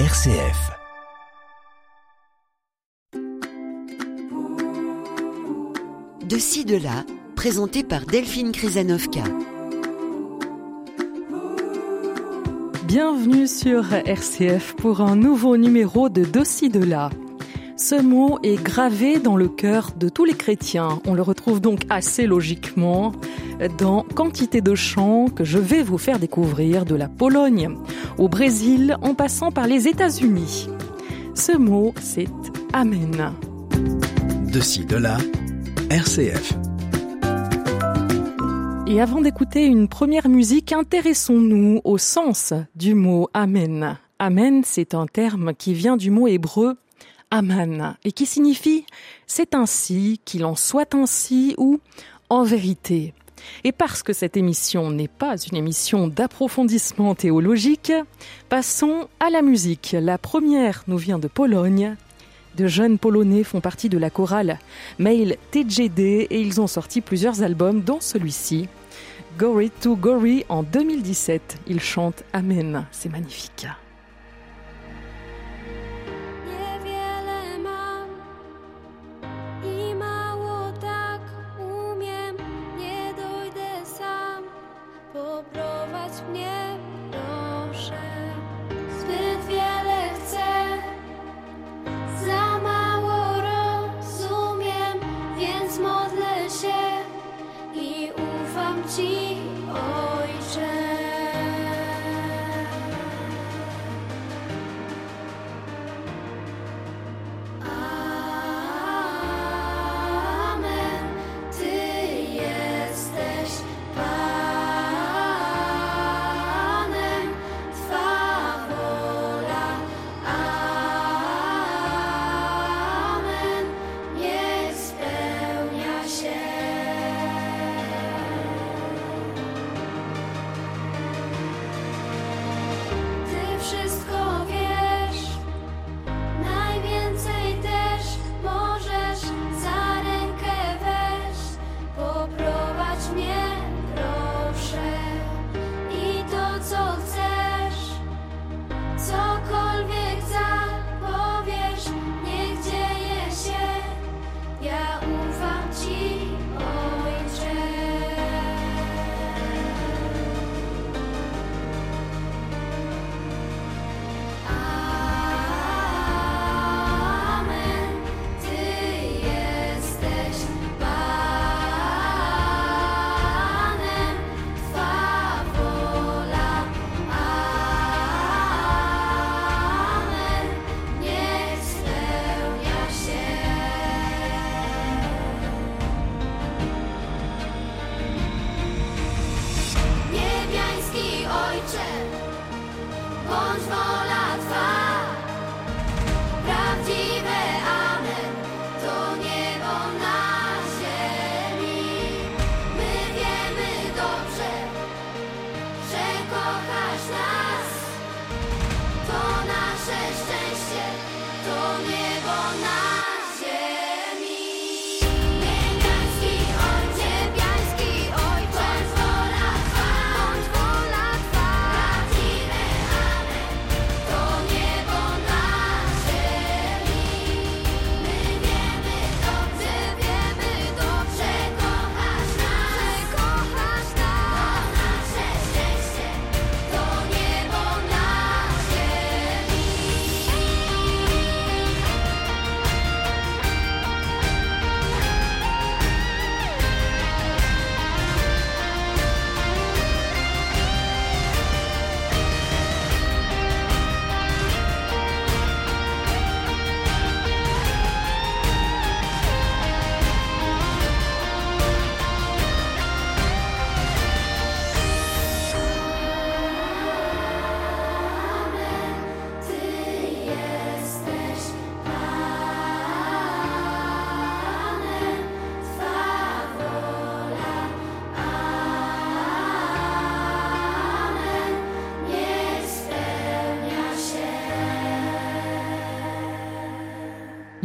RCF. De ci, de là, présenté par Delphine Krizanovka. Bienvenue sur RCF pour un nouveau numéro de Dossi de là. Ce mot est gravé dans le cœur de tous les chrétiens. On le retrouve donc assez logiquement dans quantité de chants que je vais vous faire découvrir de la Pologne au Brésil en passant par les États-Unis. Ce mot, c'est Amen. De ci, de là, RCF. Et avant d'écouter une première musique, intéressons-nous au sens du mot Amen. Amen, c'est un terme qui vient du mot hébreu Aman et qui signifie c'est ainsi, qu'il en soit ainsi ou en vérité. Et parce que cette émission n'est pas une émission d'approfondissement théologique, passons à la musique. La première nous vient de Pologne. De jeunes Polonais font partie de la chorale Mail TGD et ils ont sorti plusieurs albums, dont celui-ci. Gory to Gory en 2017. Ils chantent Amen. C'est magnifique.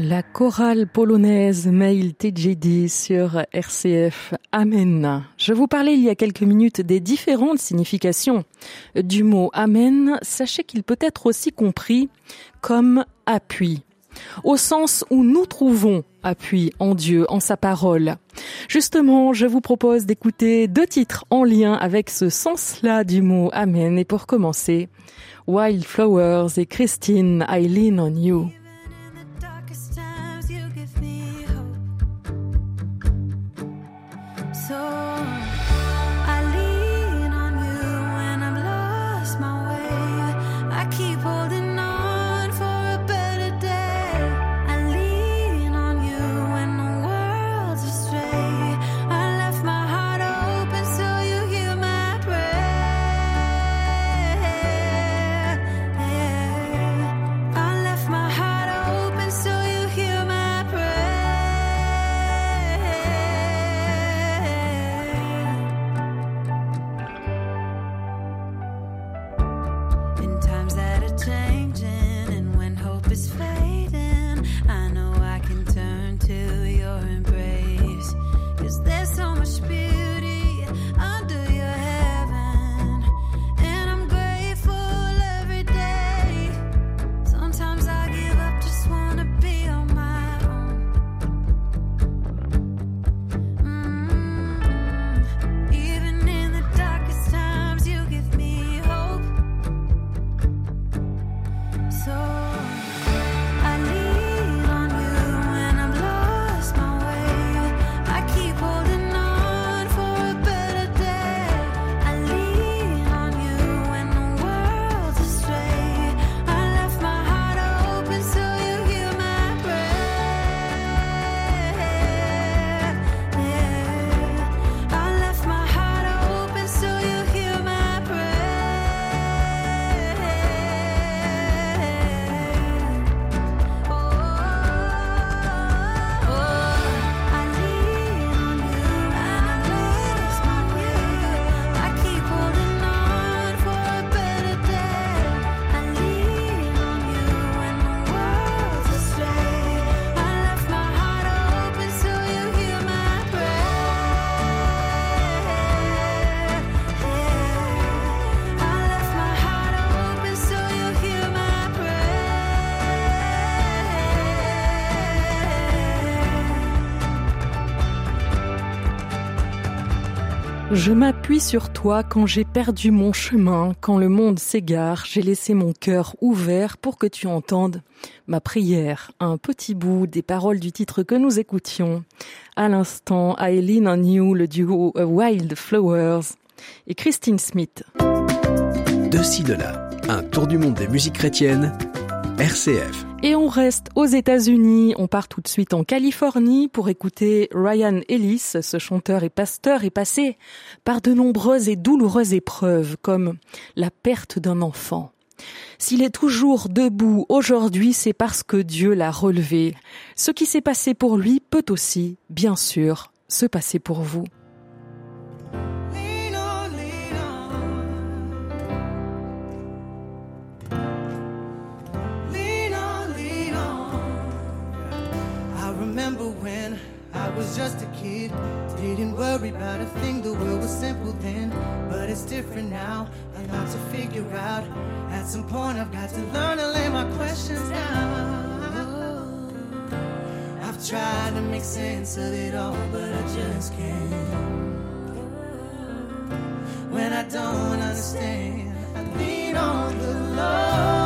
La chorale polonaise Mail TJD sur RCF Amen. Je vous parlais il y a quelques minutes des différentes significations du mot Amen. Sachez qu'il peut être aussi compris comme appui, au sens où nous trouvons appui en Dieu, en sa parole. Justement, je vous propose d'écouter deux titres en lien avec ce sens-là du mot Amen. Et pour commencer, Wildflowers et Christine, I Lean on You. Je m'appuie sur toi quand j'ai perdu mon chemin, quand le monde s'égare, j'ai laissé mon cœur ouvert pour que tu entendes ma prière. Un petit bout des paroles du titre que nous écoutions. À l'instant, Eileen on You, le duo Wild Flowers et Christine Smith. De ci, de là, un tour du monde des musiques chrétiennes, RCF. Et on reste aux États-Unis. On part tout de suite en Californie pour écouter Ryan Ellis. Ce chanteur et pasteur est passé par de nombreuses et douloureuses épreuves comme la perte d'un enfant. S'il est toujours debout aujourd'hui, c'est parce que Dieu l'a relevé. Ce qui s'est passé pour lui peut aussi, bien sûr, se passer pour vous. Just a kid. Didn't worry about a thing, the world was simple then. But it's different now, a lot to figure out. At some point, I've got to learn to lay my questions down. I've tried to make sense of it all, but I just can't. When I don't understand, I lean on the Lord,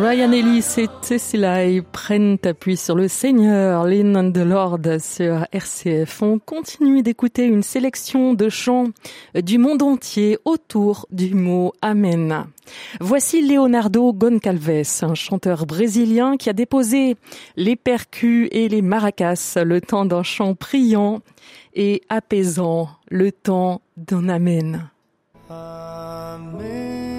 Ryan Ellis et Tessila prennent appui sur le Seigneur, Lynn and the Lord sur RCF. On continue d'écouter une sélection de chants du monde entier autour du mot Amen. Voici Leonardo Goncalves, un chanteur brésilien qui a déposé les percus et les maracas le temps d'un chant priant et apaisant le temps d'un Amen. Amen.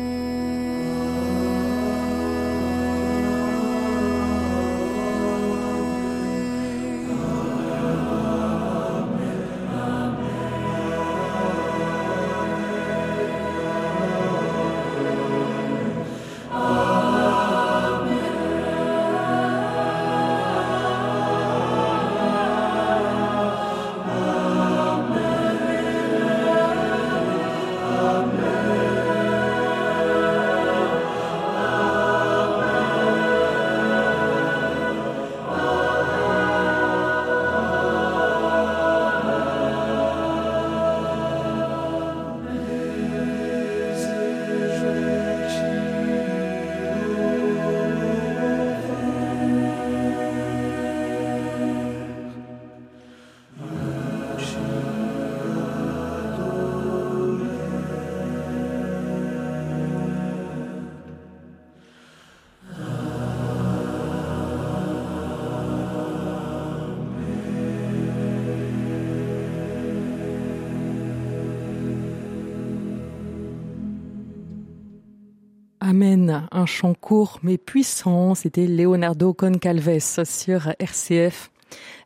Un chant court mais puissant, c'était Leonardo Concalves sur RCF,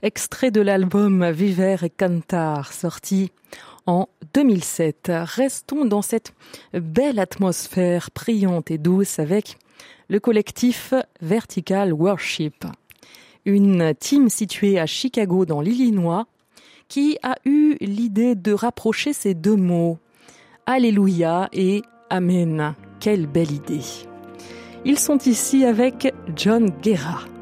extrait de l'album Viver et Cantar, sorti en 2007. Restons dans cette belle atmosphère priante et douce avec le collectif Vertical Worship, une team située à Chicago dans l'Illinois qui a eu l'idée de rapprocher ces deux mots, Alléluia et Amen. Quelle belle idée. Ils sont ici avec John Guerra.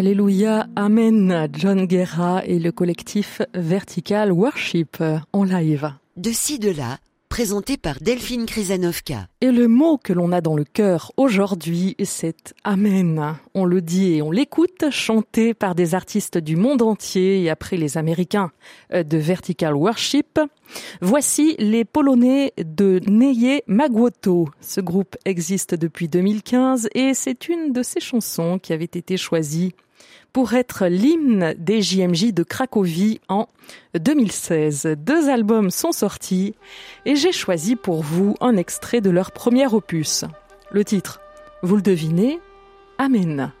Alléluia, Amen, John Guerra et le collectif Vertical Worship en live. De ci, de là, présenté par Delphine Krizanovka. Et le mot que l'on a dans le cœur aujourd'hui, c'est Amen. On le dit et on l'écoute, chanté par des artistes du monde entier et après les Américains euh, de Vertical Worship. Voici les Polonais de Neye Magwoto. Ce groupe existe depuis 2015 et c'est une de ses chansons qui avait été choisie pour être l'hymne des JMJ de Cracovie en 2016. Deux albums sont sortis et j'ai choisi pour vous un extrait de leur premier opus. Le titre, vous le devinez, Amen.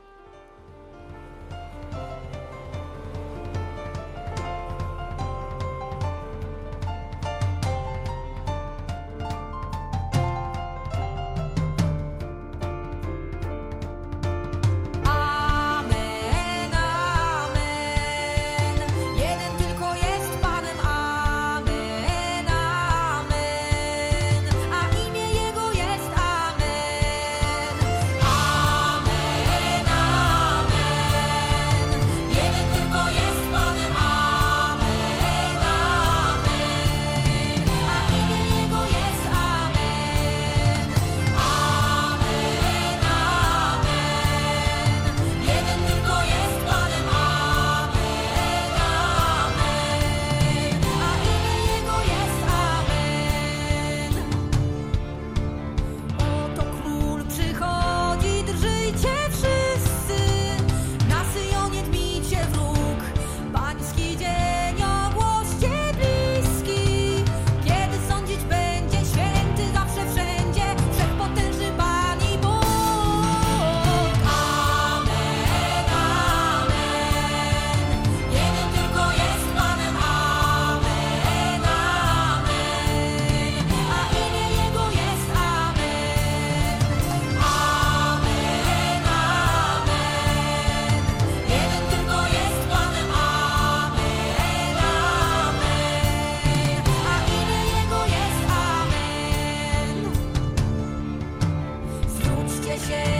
shame.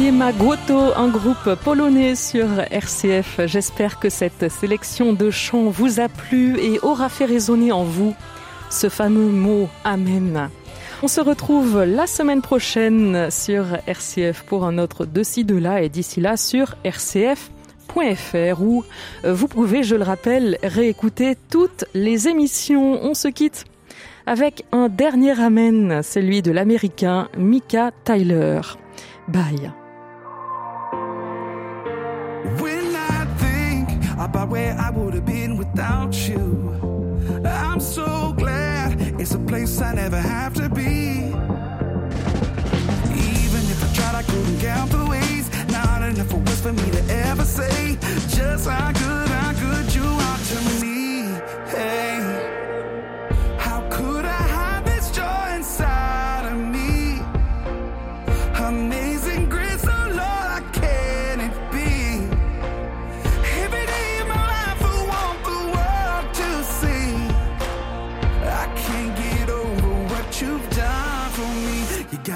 Neye Magoto, un groupe polonais sur RCF. J'espère que cette sélection de chants vous a plu et aura fait résonner en vous ce fameux mot Amen. On se retrouve la semaine prochaine sur RCF pour un autre de ci de là et d'ici là sur rcf.fr où euh, vous pouvez, je le rappelle, réécouter toutes les émissions. On se quitte avec un dernier Amen, celui de l'américain Mika Tyler. Bye. About where I would have been without you, I'm so glad it's a place I never have to be. Even if I tried, I couldn't count the ways. Not enough words for me to ever say just how good, how good you are to me.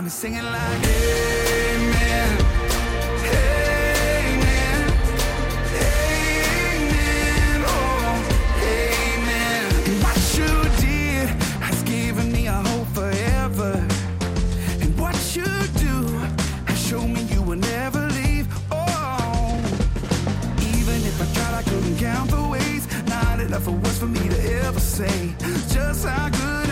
Me singing like, Amen. Amen. Amen. Oh, amen. What you did has given me a hope forever. And what you do has shown me you will never leave. Oh, even if I tried, I couldn't count the ways. Not enough words for me to ever say just how good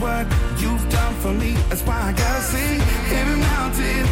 what you've done for me. That's why I gotta sing. Every mountain,